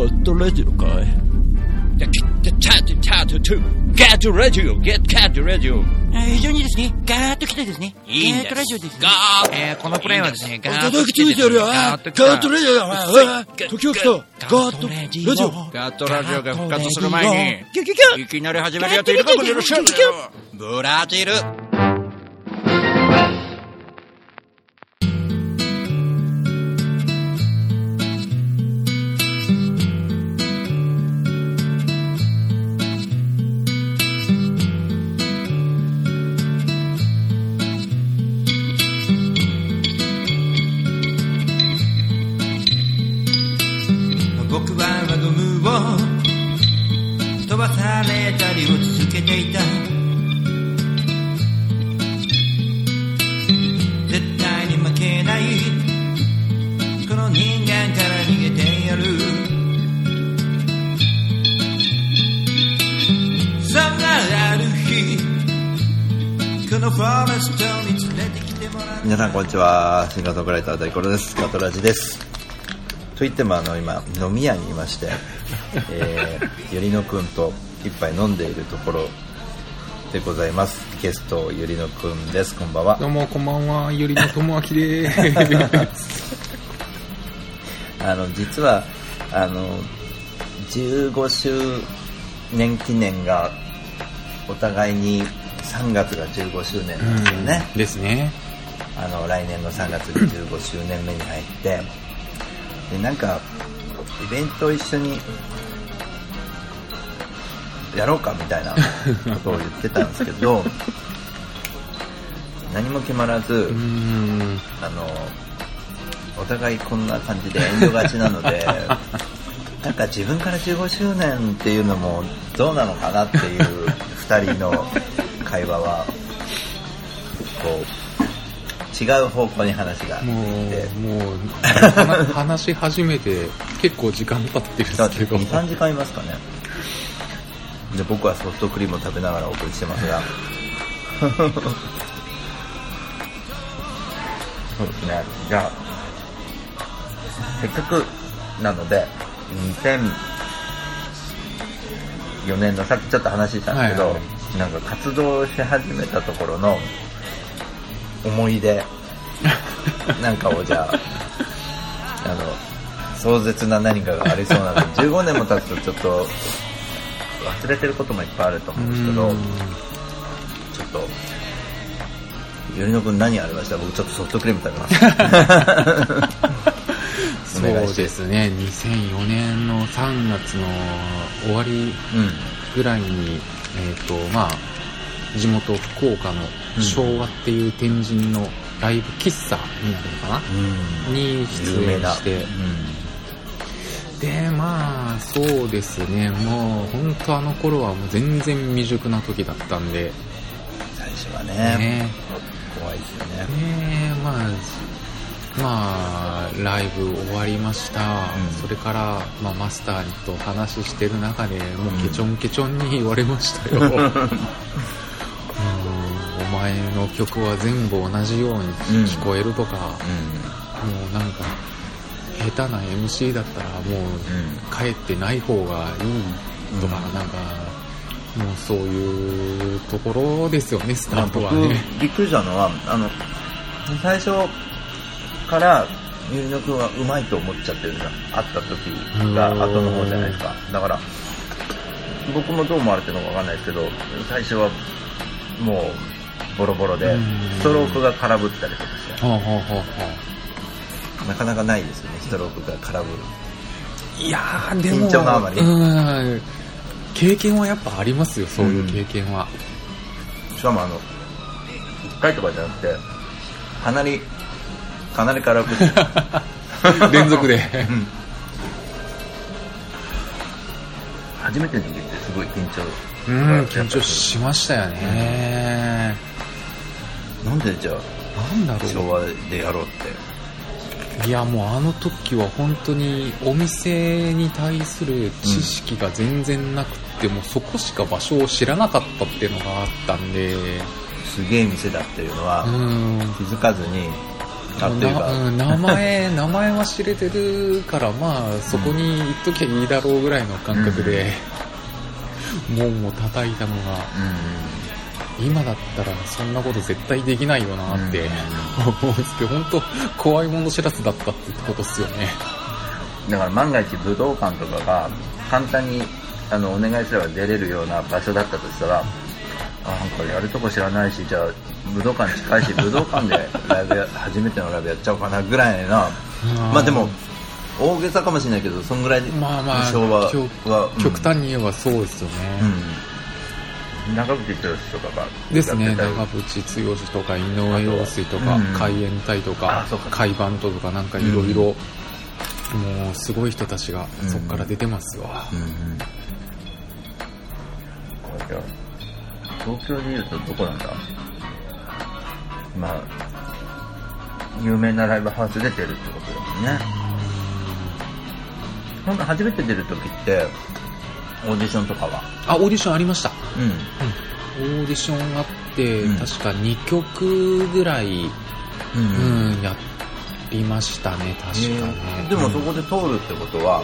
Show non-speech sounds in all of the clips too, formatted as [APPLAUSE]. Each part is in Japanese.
ットラジオかい？ゲッチャートチャートトゥゲットラジオゲットカットラジオ非常にですね、ガーッと来てですね、いいんです。ガーッとラジオですね。ガーえーこのプレイはですね、ガーッ叩きと来てですね。ついてやるよガーッと来ガットたラジオだあ時を来た。ガットラジオガットラジオが復活する前に、いきなり始めるやついるかもしれませんブラジル皆さんこんにちは。シンガーソングライター大コロです。ガトラジです。と言ってもあの今飲み屋にいまして、えー、ゆりのくんと一杯飲んでいるところでございます。ゲストゆりのくんです。こんばんは。どうもこんばんは、ゆり [LAUGHS] のともあきでーす。あの実はあの15周年記念がお互いに3月が15周年なんですよね、うんですね。あの来年の3月に15周年目に入ってでなんかイベントを一緒にやろうかみたいなことを言ってたんですけど [LAUGHS] 何も決まらず。あのお互いこんな感じで遠慮がちなので [LAUGHS] なんか自分から15周年っていうのもどうなのかなっていう2人の会話はこう違う方向に話がもう、もう、話話し始めて結構時間経ってるんですけど。23時間いますかね。で僕はソフトクリームを食べながらお送りしてますが。[LAUGHS] そうですね。じゃあせっかくなので2004年のさっきちょっと話したんですけど、はいはいなんか活動し始めたところの思い出。[LAUGHS] なんかをじゃああの壮絶な何かがありそうなので [LAUGHS] 15年も経つとちょっと忘れてることもいっぱいあると思うんですけどちょっとゆりのくん何ありました？僕ちょっとソフトクリーム食べます。[LAUGHS] そうですね、2004年の3月の終わりうんぐらいに、えっ、と、まあ、地元福岡の昭和っていう天神のライブ喫茶になるのかな、うん。に出演して、うでまあそうですね。もう本当あの頃はもう全然未熟な時だったんで。ん最初はね。ね。怖いですよね。ねまあまあライブ終わりました、うん。それから、まあ、マスターと話してる中でもうケチョンケチョンに言われましたよ、[LAUGHS] うん、お前の曲は全部同じように聞こえるとか、もうなんか下手な MC だったらもう帰ってない方がいいとか、うん。なんかもうそういうところですよねスタートは僕ねびっくりしたのはあの最初からゆりのはうまいと思っちゃってるじゃん。会った時が後の方じゃないですか。だから僕もどう思われてるのかわかんないですけど最初はもうボロボロでうん。ストロークが空振ったりとかして。なかなかないですよねストロークが空振る。ういやーでも緊張のあまり。うん。経験はやっぱありますよそういう経験は、しかもあの1回とかじゃなくてかなりかなり空振って連続で。うん。初めての時ってすごい緊張。うん緊張しましたよね、なんでじゃなんだろうあ昭和でやろうって。いやもうあの時は本当にお店に対する知識が全然なくて、もうそこしか場所を知らなかったっていうのがあったんで、すげえ店だっていうのはうん、気づかずにあっていうか、なうん名前、[LAUGHS] 名前は知れてるから、まあ、そこに行っときゃいいだろうぐらいの感覚で、門を叩いたのが、今だったらそんなこと絶対できないよなって思うんですけど、本当怖いもの知らずだったってことっすよね。だから万が一武道館とかが簡単にあのお願いすれば出れるような場所だったとしたらあなんかやるとこ知らないしじゃあ武道館近いし [LAUGHS] 武道館でライブや初めてのライブやっちゃおうかなぐらいなまあでも大げさかもしれないけどそんぐらいでまあまあ、昭和極は、うん。極端に言えばそうですよね。うん、長渕剛とかがですね、やってたり。長渕剛とか井上陽水とかうん。海援隊とか海バンドとかなんかいろいろもうすごい人たちがうんそこから出てますよ。うん。うん東京でいうとどこなんだ？まあ有名なライブハウスで出るってことだもんね。ほんと初めて出る時ってオーディションとかは？あ、オーディションありました。うん。オーディションあって、うん。確か2曲ぐらい、ううん、やりましたね、確かへねー。でもそこで通るってことは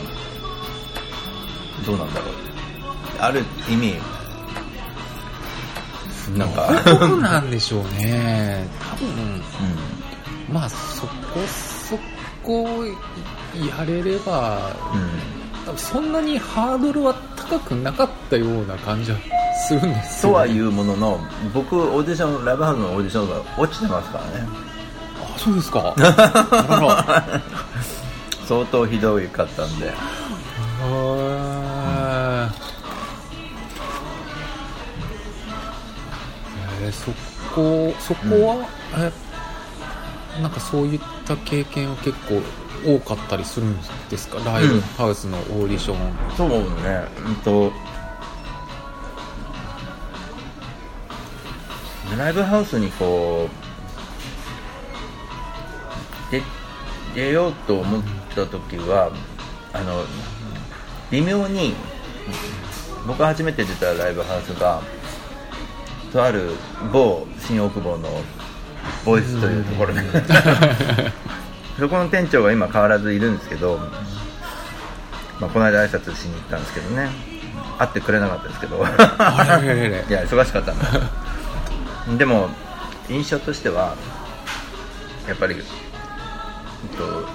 どうなんだろう？ある意味なんか。どうなんでしょうね。多分、うまあそこそこやれれば、んうん。多分そんなにハードルは高くなかったような感じはするんですよ、ね。とはいうものの僕オーディションライブハウスのオーディションが落ちてますからね。あ、そうですか。[LAUGHS] 相当ひどいかったんでそこそこは、えなんかそういった経験は結構多かったりするんですか？ライブハウスのオーディション、そうね。うんと。ライブハウスにこうで出ようと思った時はあの微妙に僕が初めて出たライブハウスがとある某新大久保のボイスというところで。[LAUGHS] そこの店長が今変わらずいるんですけど、まあ、この間挨拶しに行ったんですけどね。会ってくれなかったですけど。[LAUGHS] いや忙しかったんだ。でも印象としてはやっぱり、えっと、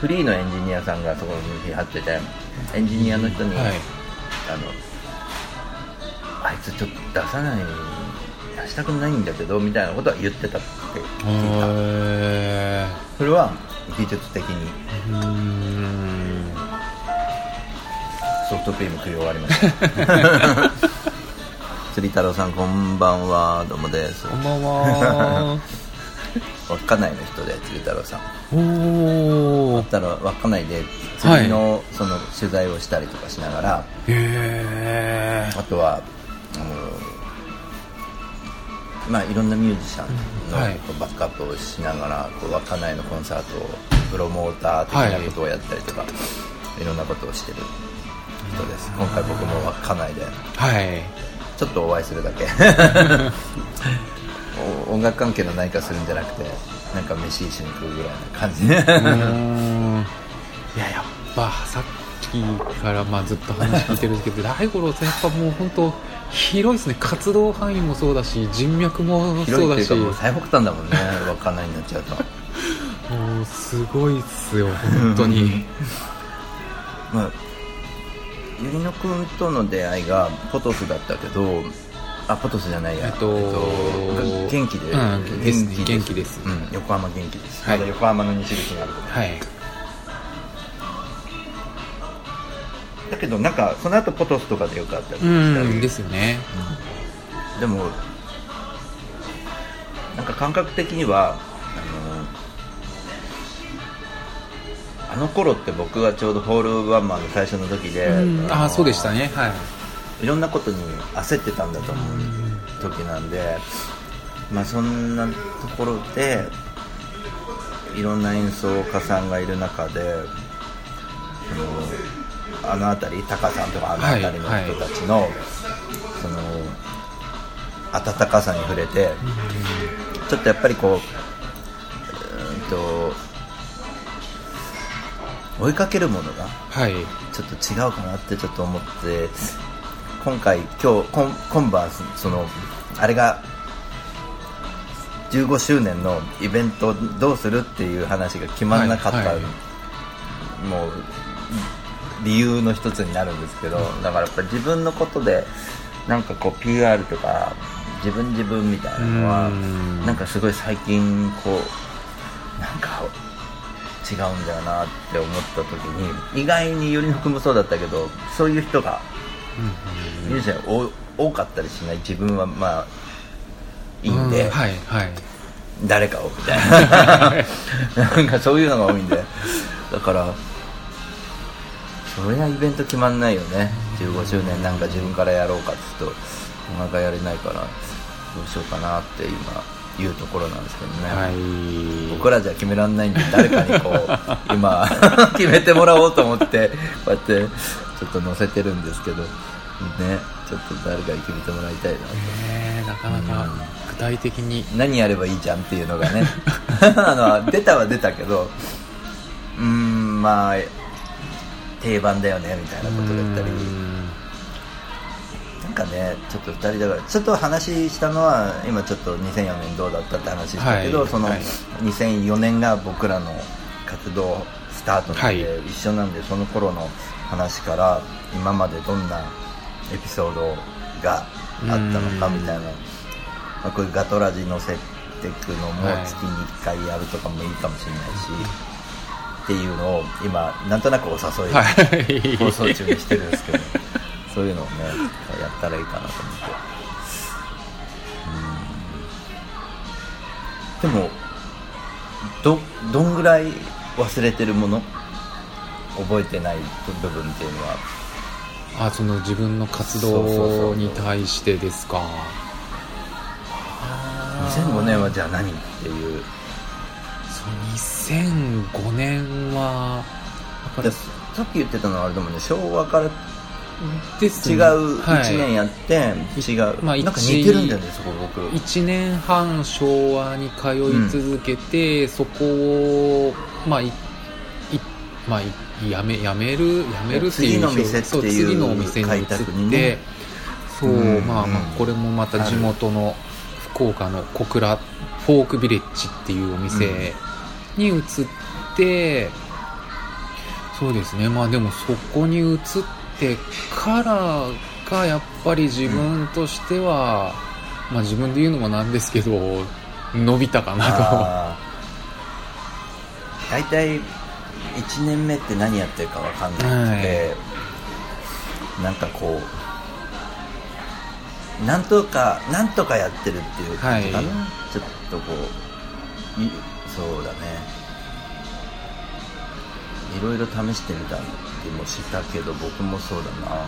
フリーのエンジニアさんがそこに張っててエンジニアの人に、はい。あのあいつちょっと出さない出したくないんだけどみたいなことは言ってたって聞いた。へそれは技術的に。ソフトクリーム食い終わりました。[LAUGHS] 釣り太郎さんこんばんは。どうもです。こんばんは。[LAUGHS] 稚内の人で釣り太郎さん。おー。たら稚内で釣りのその取材をしたりとかしながら、へー。あとはあのまあいろんなミュージシャンのバックアップをしながらこう稚内のコンサートをプロモーター的なことをやったりとか、い、ろんなことをしてる人です。今回僕も稚内ではい。ちょっとお会いするだけ。[LAUGHS] お音楽関係の何かするんじゃなくてなんか飯一緒に食うぐらいな感じ。いややっぱさっきからまあずっと話聞いてるんですけど大五郎さんやっぱもう本当広いですね。活動範囲もそうだし人脈もそうだし。かもう最北端だもんね。[LAUGHS] 稚内になっちゃうと。もうすごいっすよ本当に。[LAUGHS] まあゆりのくんとの出会いがポトフだったけどあポトスじゃないや、えっと元気で、うん元気です。うん、横浜元気です、はい。まだ横浜の西口にあるとはいだけどなんかその後ポトスとかでよかったりしたうんりですよね。でもなんか感覚的にはあのあの頃って僕がちょうどホールワンマンの最初の時で、うん。のあそうでしたね。はい。いろんなことに焦ってたんだと思う時なんで、まあそんなところでいろんな演奏家さんがいる中でそのあの辺りタカさんとかあの辺りの人たちの、その温かさに触れて、ちょっとやっぱりこうと追いかけるものがはい。ちょっと違うかなってちょっと思って今回今日今今晩そのあれが15周年のイベントどうするっていう話が決まらなかった、はいはい。もう理由の一つになるんですけどだからやっぱり自分のことでなんかこう PR とか自分自分みたいなのはうん。なんかすごい最近こうなんか違うんだよなって思った時に意外によりのくもそうだったけどそういう人がミュージシャン多多かったりしない？自分はまあいいんで、うんはいはい。誰かをみたいな。[LAUGHS] なんかそういうのが多いんで。だからそりゃイベント決まんないよね。15周年なんか自分からやろうかって言うとなかなかやれないからどうしようかなって今言うところなんですけどね、はい。僕らじゃ決められないんで誰かにこう [LAUGHS] 今 [LAUGHS] 決めてもらおうと思ってこうやってちょっと載せてるんですけどねちょっと誰かに決めてもらいたいなと。ねなかなか具体的に。何やればいいじゃんっていうのがね。[LAUGHS] あの出たは出たけどうーんまあ定番だよねみたいなことだったり。うん。なんかねちょっと2人だからちょっと話したのは今ちょっと2004年どうだったって話したけど、はいそのはい。2004年が僕らの活動スタートなんで、はい。一緒なんでその頃の話から今までどんなエピソードがあったのかみたいな、まあ、こういうガトラジ載せていくのもはい。月に1回やるとかもいいかもしれないし、っていうのを今なんとなくお誘い、はい。放送中にしてるんですけどそういうのをねやったらいいかなと思って。うん。でもどどんぐらい忘れてるもの？覚えてない部分っていうのは。あその自分の活動に対してですか。2005年はじゃあ何っていう2005年はやっぱでりさっき言ってたのはあれだもんね。昭和からですね。違うはい1年やって、違う、まあなんか一似てるんだよねそこ僕。1年半昭和に通い続けて、そこをまあいいまあいやめやめるやめるっていう次の店っていうそう次のお店に移開って、そう、うんまあまあうんこれもまた地元の福岡の小倉フォークビレッジっていうお店に移って、そうですね。まあでもそこに移ってからがやっぱり自分としては、まあ自分で言うのもなんですけど伸びたかなあー。大体1年目って何やってるか分かんなくて、なんかこうなんとかなんとかやってるっていう感じかな、はい。ちょっとこういそうだね。いろいろ試してみたりもしたけど僕もそうだな。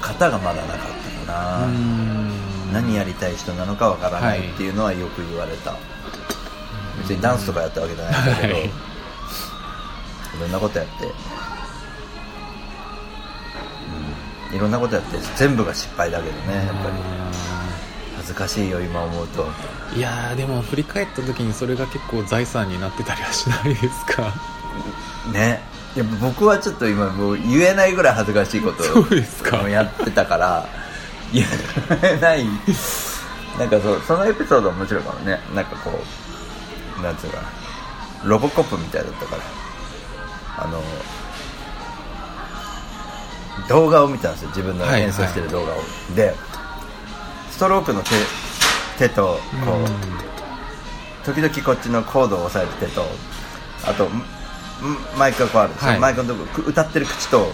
型がまだなかったかな、うん。何やりたい人なのかわからないっていうのはよく言われた、別にダンスとかやったわけじゃないんだけど、はい。い、ろんなことやって、うん、いろんなことやって全部が失敗だけどねやっぱり恥ずかしいよ今思うと。いやーでも振り返った時にそれが結構財産になってたりはしないですか？ね。いや僕はちょっと今もう言えないぐらい恥ずかしいことをやってたから言えない。なんかそうそのエピソード面白いかもね。なんかこうなんつうかな。ロボコップみたいだったから。あの動画を見たんですよ。自分のはい演奏してる動画を、でストロークの手手とこう、時々こっちのコードを押さえる手とあとマイクがこうあるはい。マイクのとこく歌ってる口と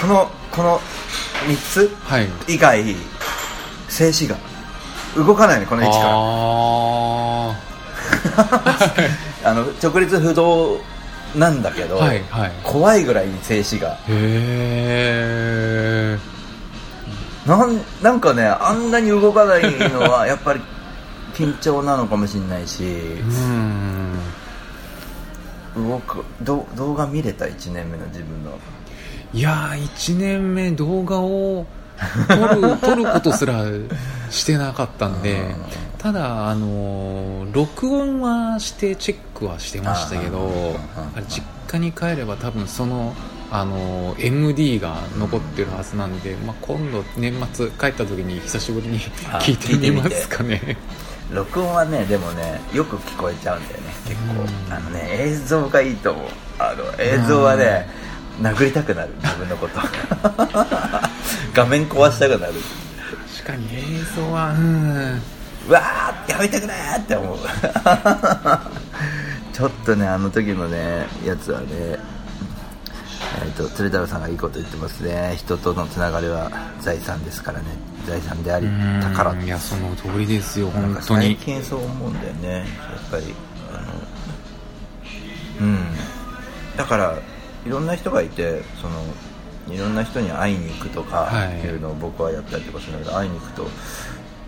このこの3つはい。以外静止が動かないのこの位置から。あ [LAUGHS] あの直立不動なんだけど、はいはい。怖いぐらい静止がーへえなんなんかねあんなに動かないのは [LAUGHS] やっぱり緊張なのかもしれないし。うん。動くど動画見れた？1年目の自分の。いやー1年目動画を撮る [LAUGHS] 撮ることすらしてなかったんでただあの録音はしてチェックはしてましたけど実家に帰れば多分そのあの MD が残ってるはずなんで、まあ、今度年末帰った時に久しぶりにあ聞いてみますかね。録音はねでもねよく聞こえちゃうんだよね。結構。うん。あのね映像がいいと思う。あの映像はね殴りたくなる。自分のこと。[LAUGHS] 画面壊したくなる。確かに映像はうん。うわーやめてくれーって思う。[LAUGHS] ちょっとねあの時のねやつはねえっ、と鶴太郎さんがいいこと言ってますね。人とのつながりは財産ですからね。財産であり宝うんいやその通りですよ本当に。最近そう思うんだよね。やっぱりあのうん。だからいろんな人がいてそのいろんな人に会いに行くとかはい。っていうのを僕はやったりとかするんだけど、会いに行くと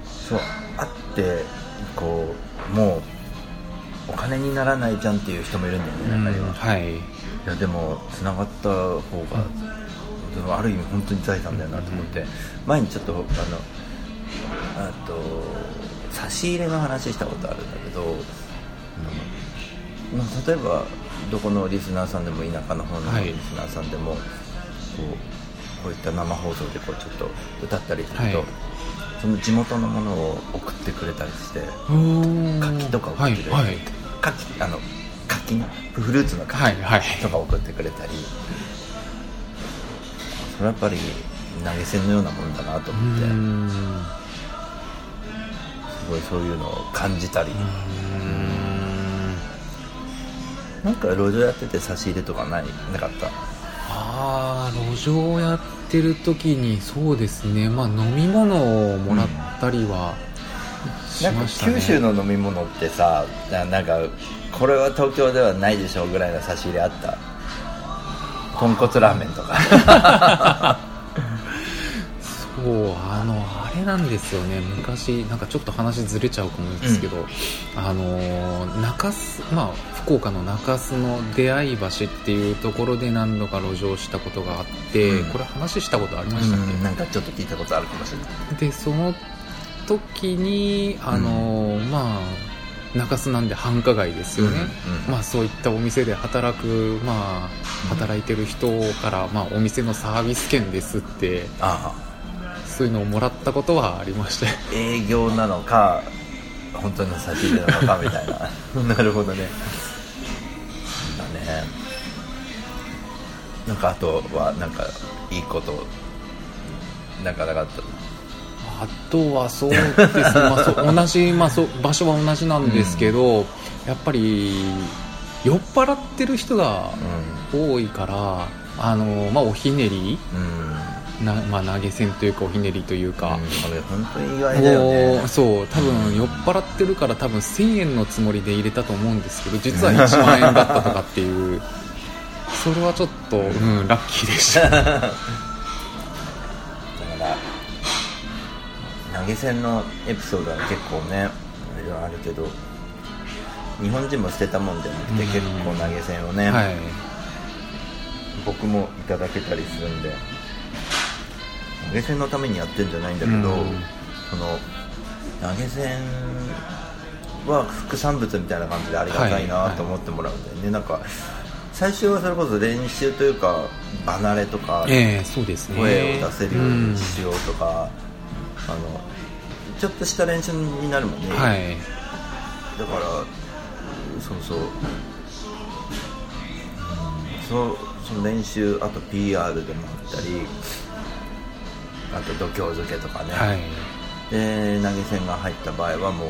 そう会ってこうもうお金にならないじゃんっていう人もいるんだよねうん中には、はいいやでもつながった方が、ある意味本当に財産だよなと思って、前にちょっとあのあと差し入れの話したことあるんだけど、うん。まあ、例えばどこのリスナーさんでも田舎の方のはい。リスナーさんでも、こうこういった生放送でこうちょっと歌ったりすると、はい。その地元のものを送ってくれたりして柿柿とか送はいってくれる、はい柿あの柿のフルーツの柿、はいはい。とか送ってくれたり。それはやっぱり投げ銭のようなもんだなとう思って。ん。すごいそういうのを感じたり。うん。なんか路上やってて差し入れとかないなかった？ああ路上やってる時にそうですね。まあ飲み物をもらったりはしなんかましたね、九州の飲み物ってさななんかこれは東京ではないでしょうぐらいの差し入れあった。豚骨ラーメンとか。そうあのあれなんですよね。昔なんかちょっと話ずれちゃうかもですけど、あの中洲まあ福岡の中洲の出会い橋っていうところで何度か路上したことがあって、うん。これ話したことありましたっけ、うんなんかちょっと聞いたことあるかもしれない。でその時にあの、まあ中洲なんで繁華街ですよね、うんうんまあ、そういったお店で働く、まあ、働いてる人から、まあ、お店のサービス券ですってあそういうのをもらったことはありましたあ営業なのか本当の差し入れなのかみたいな。[LAUGHS] なるほどね。だね。なんかあとはなんかいいことなんかなかったあとはそうですね、まあ、そう同じ、まあ、そう場所は同じなんですけど、やっぱり酔っ払ってる人が多いから、あのまあ、おひねりうん。な、まあ、投げ銭というかおひねりというか、これ本当に意外だよもねうそう多分酔っ払ってるから多分1000円のつもりで入れたと思うんですけど実は1万円だったとかっていう。それはちょっと、うん、ラッキーでした [LAUGHS] 投げ銭のエピソードは結構ねいろいろあるけど日本人も捨てたもんじゃなくてうん。結構投げ銭をね、はい。僕もいただけたりするんで投げ銭のためにやってんじゃないんだけど、うん。その投げ銭は副産物みたいな感じでありがたいはいなと思ってもらうんだよね、なんか最初はそれこそ練習というか離れとか声を出せるよううんにしようとか、あのちょっとした練習になるもんね、はい。だからそうそう、うんそうその練習あと PR でもあったりあと度胸漬けとかね、はい。で投げ銭が入った場合はもう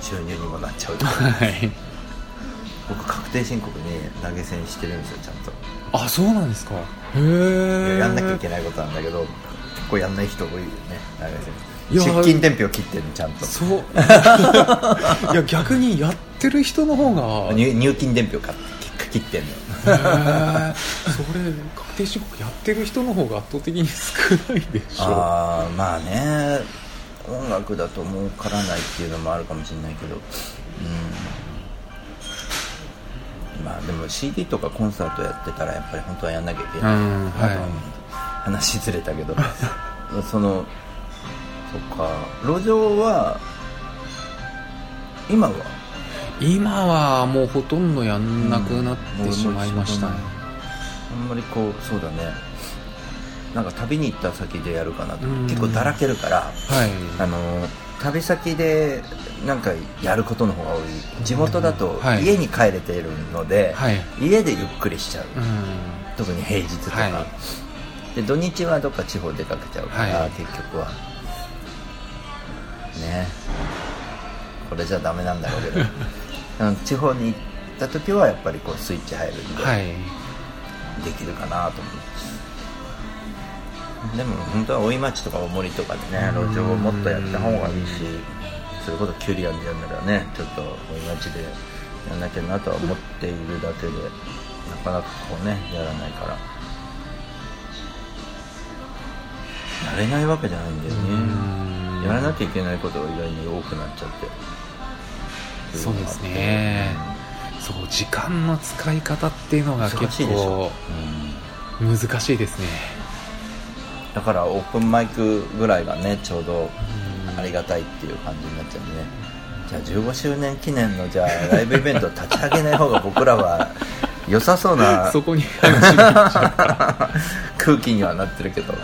収入にもなっちゃうとか。[LAUGHS] はい。僕確定申告に投げ銭してるんですよちゃんと。あそうなんですか。へえやんなきゃいけないことなんだけど結構やんない人多いよね投げ銭出勤伝票切ってるのちゃんと。そう。[LAUGHS] いや逆にやってる人の方が。入入金伝票か切ってんの。それ確定申告やってる人の方が圧倒的に少ないでしょ。ああまあね。音楽だと儲からないっていうのもあるかもしれないけど。うん。まあでも CD とかコンサートやってたらやっぱり本当はやんなきゃいけない、うんはい。話ずれたけど。[LAUGHS] そのそっか。路上は今は？今はもうほとんどやんなくなってしまいましたね、あんまりこうそうだね。なんか旅に行った先でやるかなと。うん。結構だらけるからはい。あの旅先でなんかやることの方が多い。地元だとはい。家に帰れているので、はい。家でゆっくりしちゃう、う特に平日とか、はで土日はどっか地方出かけちゃうから、はい。結局はね。これじゃダメなんだろうけど。[LAUGHS] 地方に行った時はやっぱりこうスイッチ入るんで、んはい。できるかなと思うでも本当は大井町とか大森とかでねうん。路上をもっとやった方がいいしそれこそキュリアンでやるならねちょっと大井町でやんなきゃなとは思っているだけでなかなかこうねやらないから。やれないわけじゃないんだようん。ねやらなきゃいけないことが意外に多くなっちゃって。そうですね。そう時間の使い方っていうのが難結しいでしょ。構、難しいですね。だからオープンマイクぐらいがねちょうどうん。ありがたいっていう感じになっちゃうね。じゃあ15周年記念のじゃあライブイベントを立ち上げない方が僕らは良さそうな [LAUGHS] [LAUGHS] 空気にはなってるけど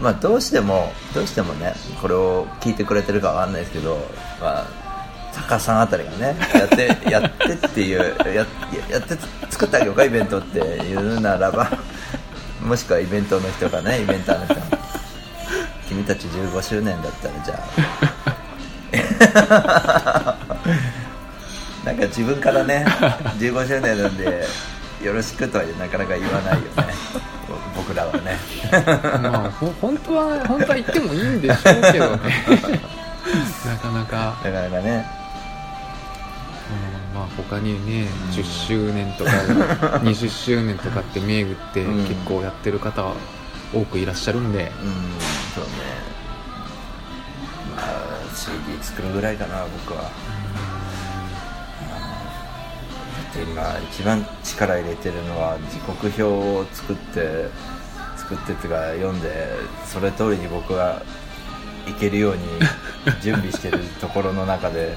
まあどうしてもどうしてもねこれを聞いてくれてるかわかんないですけどまあ高さんあたりがねやって [LAUGHS] やってっていうややって作ってあげようかイベントっていうならばもしくはイベントの人がねイベンターの人が君たち15周年だったらじゃあ。[LAUGHS] なんか自分からね15周年なんでよろしくとはなかなか言わないよね。僕らはね。うまあほ本当は本当は言ってもいいんでしょうけどね。[LAUGHS] なかなか、なかなかね。うんまあ他にね10周年とか [LAUGHS] 20周年とかって銘打ってうん。結構やってる方は多くいらっしゃるんで、うんそうね。まあ CD 作るぐらいかな僕は。で今一番力入れてるのは時刻表を作って作ってっていうか読んでそれ通りに僕がいけるように [LAUGHS] 準備してるところの中で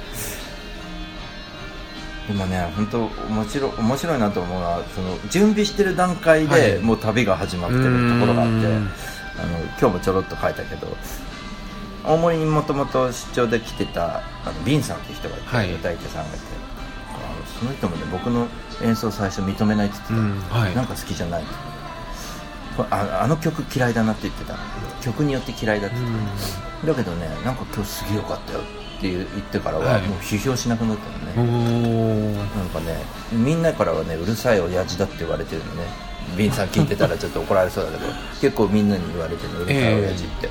今ね本当面白い面白いなと思うのはその準備してる段階ではい。もう旅が始まってるところがあって、うん。あの今日もちょろっと書いたけど大森にもともと出張で来てたあのビンさんっていう人がいて、はい。歌い手さんがいてあのその人もね僕の演奏最初認めないって言ってた、うんはい。なんか好きじゃないってああの曲嫌いだなって言ってたんだけど曲によって嫌いだって言ってた、だけどねなんか今日すげえよかったよって言ってからははい。もう批評しなくなったのね、おー。なんかねみんなからはねうるさい親父だって言われてるのね。ビンさん聞いてたらちょっと怒られそうだけど [LAUGHS] 結構みんなに言われてるのうるさい親父って、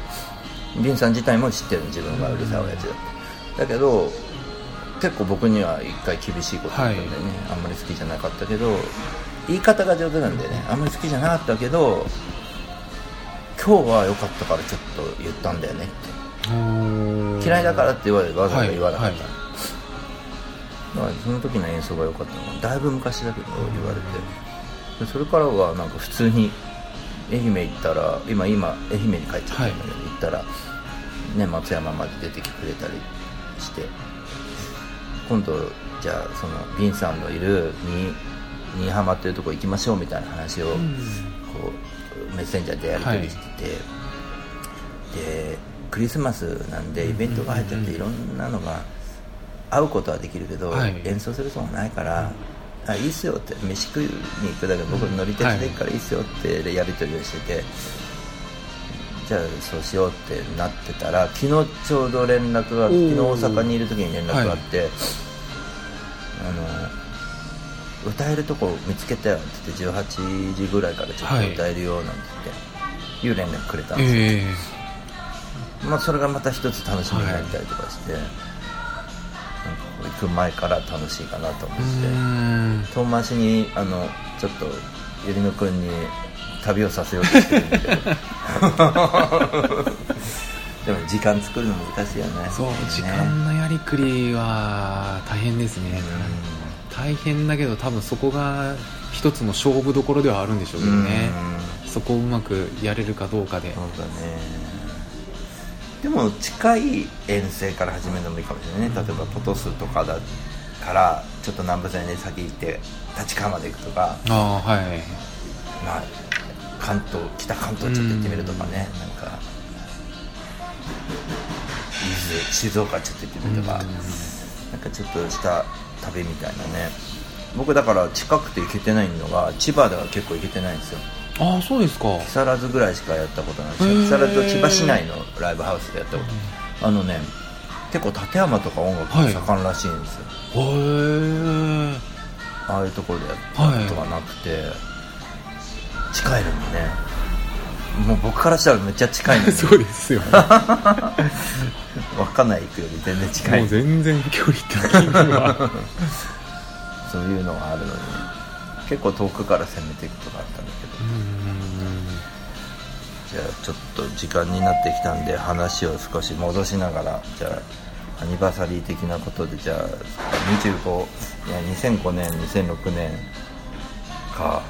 ビンさん自体も知ってるの自分がうるさい親父だって。だけど結構僕には一回厳しいこと言ったんでね、あんまり好きじゃなかったけど言い方が上手なんでねあんまり好きじゃなかったけど今日は良かったからちょっと言ったんだよねって。嫌いだからって言われわざわざ言わなかった、はい。はいだからその時の演奏が良かったのはだいぶ昔だけど言われて。でそれからはなんか普通に愛媛行ったら今今愛媛に帰っちゃったんだけど、行ったら、ね、松山まで出てきてくれたりして。今度じゃあそのビンさんのいる新新居浜っていうとこ行きましょうみたいな話を、こうメッセンジャーでやり取りしてて、でクリスマスなんでイベントが入っちゃっていろんなのが会うことはできるけど、はい。演奏する人もないから、あいいっすよって飯食いに行くだけ僕乗り鉄で行くからい。いっすよってやり取りをしてて、じゃあそうしようってなってたら昨日ちょうど連絡が昨日大阪にいる時に連絡があって、あの歌えるとこ見つけたよって言って18時ぐらいからちょっと歌えるよなんて言って、いう連絡くれたんですよ、えまあ、それがまた一つ楽しみになったりとかして、なんか行く前から楽しいかなと思えって、うん。遠回しにあのちょっとゆりのくんに旅をさせようとしてるんだけどでも時間作るの難しいよね。そうね。時間のやりくりは大変ですね大変だけど多分そこが一つの勝負どころではあるんでしょうけどね。うん。そこをうまくやれるかどうかで。そうだね。でも近い遠征から始めるのもいいかもしれないね。例えばポトスとかだからちょっと南部線で先行って立川まで行くとか、ああはいまあ、関東北関東ちょっと行ってみるとかね、なんか伊豆静岡ちょっと行ってみるとか、なんかちょっとした旅みたいなね。僕だから近くて行けてないのが千葉では結構行けてないんですよ。ああそうですか。木更津ぐらいしかやったことないです。木更津と千葉市内のライブハウスでやったこと、あのね結構館山とか音楽が盛んらしいんですよ、へえああいうところでやったことがなくて、近いのにね。もう僕からしたらめっちゃ近いのに。[LAUGHS] そうですよね [LAUGHS] 稚内行くより全然近い。もう全然距離的には。[LAUGHS] そういうのがあるのに。結構遠くから攻めていくとかあったんだけど。じゃあちょっと時間になってきたんで話を少し戻しながらじゃあアニバーサリー的なことでじゃあ25いや2005年2006年か。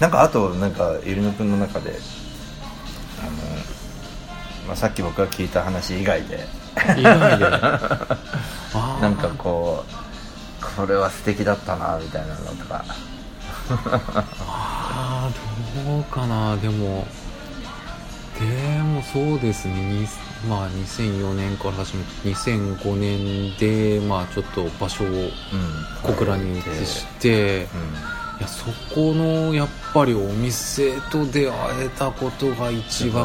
なんかあとなんかゆりのくんの中であの、まあ、さっき僕が聞いた話以外で意外でな。んかこうこれは素敵だったなみたいなのとか。ああどうかな。でもでもそうですね。にまあ2004年から始めて2005年でまあちょっと場所をうん。小倉に移して、いやそこのやっぱりお店と出会えたことが一番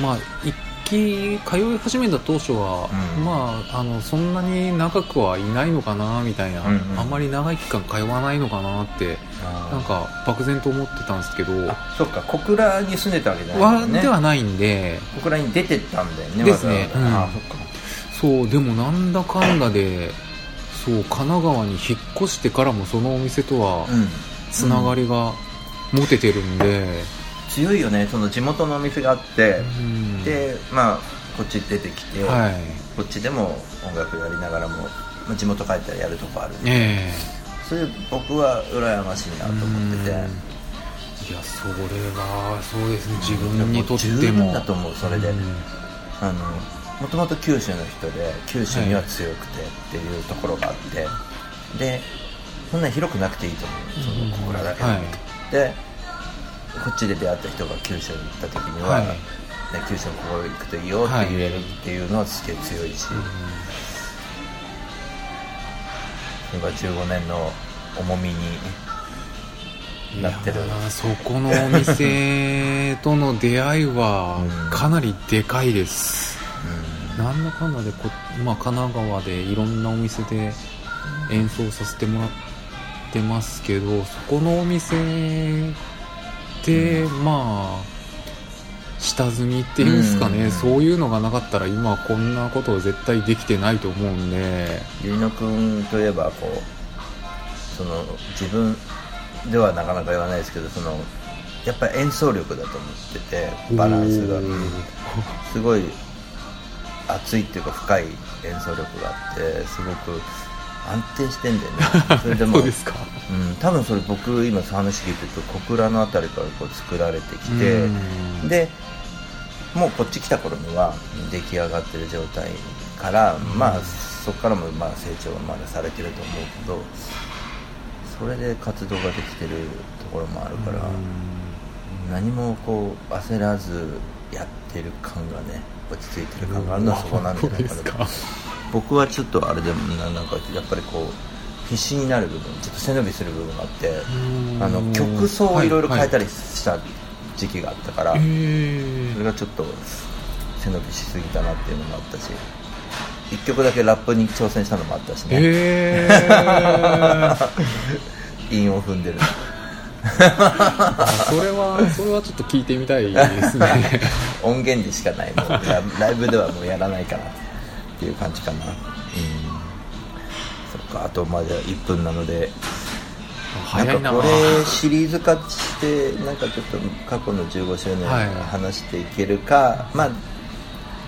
まあ一期通い始めた当初は、うん。まああのそんなに長くはいないのかなみたいな、うんうん。あんまり長い期間通わないのかなってなんか漠然と思ってたんですけど、あそっか小倉に住んでたわけじゃないねではないんで。小倉に出てったんだよねですね。うん。あそっか。そうでもなんだかんだでそう神奈川に引っ越してからもそのお店とはうん。つながりが持ててるんで、強いよねその地元のお店があって、うん。でまあこっち出てきて、はい。こっちでも音楽やりながらも、まあ、地元帰ったらやるとこあるえそれ僕は羨ましいなえと思ってて。うん。いやそれはそうですね自分にとって十分もだと思うそれで、うん。あのもともと九州の人で九州には強くてっていうところがあって、でそんなに広くなくていいと思うその小倉だけで、はい。でこっちで出会った人が九州に行った時には、はい。ね九州のここ行くといいよって言えるっていうのはすげえ強いし、それが15年の重みになってる。そこのお店との出会いはうん。かなりでかいです、うなんだかんだでこ、まあ、神奈川でいろんなお店で演奏させてもらってますけどそこのお店で、まあ下積みっていうんですかね、うん。そういうのがなかったら今こんなことを絶対できてないと思うんで。ゆりのくんといえばこうその自分ではなかなか言わないですけどそのやっぱり演奏力だと思っててバランスが。すごい熱いっていうか深い演奏力があってすごく安定してんだよね。[LAUGHS] それでもですか。うん、多分それ僕今話聞いてると小倉の辺りからこう作られてきてうん。でもうこっち来た頃には出来上がってる状態から、まあそこからもまあ成長はまだされてると思うけどそれで活動ができてるところもあるから、何もこう焦らずやってる感がね落ち着いてる感があるのはそこなんじゃないかなと僕はちょっとあれでもななんかやっぱりこう必死になる部分ちょっと背伸びする部分があってん。あの曲奏をいろいろ変えたりりした時期があったから、へえそれがちょっと背伸びしすぎたなっていうのもあったし一曲だけラップに挑戦したのもあったしね、へえ [LAUGHS] 韻を踏んでる。[LAUGHS] それはそれはちょっと聞いてみたいですね。[LAUGHS] 音源でしかないもうラライブではもうやらないかなっていう感じかな。うん。そっか。あとまだ1分なのでな。んかこれシリーズ化してなんかちょっと過去の15周年はい。話していけるか、まあ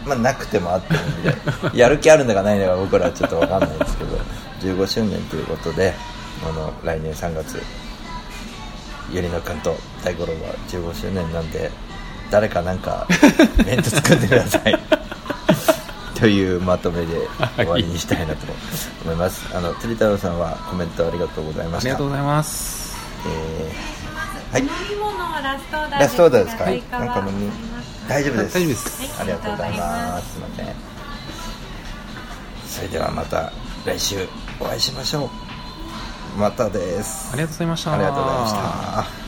まあなくてもあってもみたいな [LAUGHS] やる気あるのかないのか僕らはちょっと分かんないですけど15周年ということであの来年3月ゆりのくんと大五郎は15周年なんで誰かなんかメント作ってください [LAUGHS] というまとめで [LAUGHS] 終わりにしたいなと思います、あの釣太郎さんはコメントありがとうございました。ありがとうございます。えーはい。飲み物はラストオーダーラストオーダーですかなんか飲みあります。か大丈夫です。大丈夫です。ありがとうございます。すいません。それではまた来週お会いしましょう。またです。ありがとうございました。ありがとうございました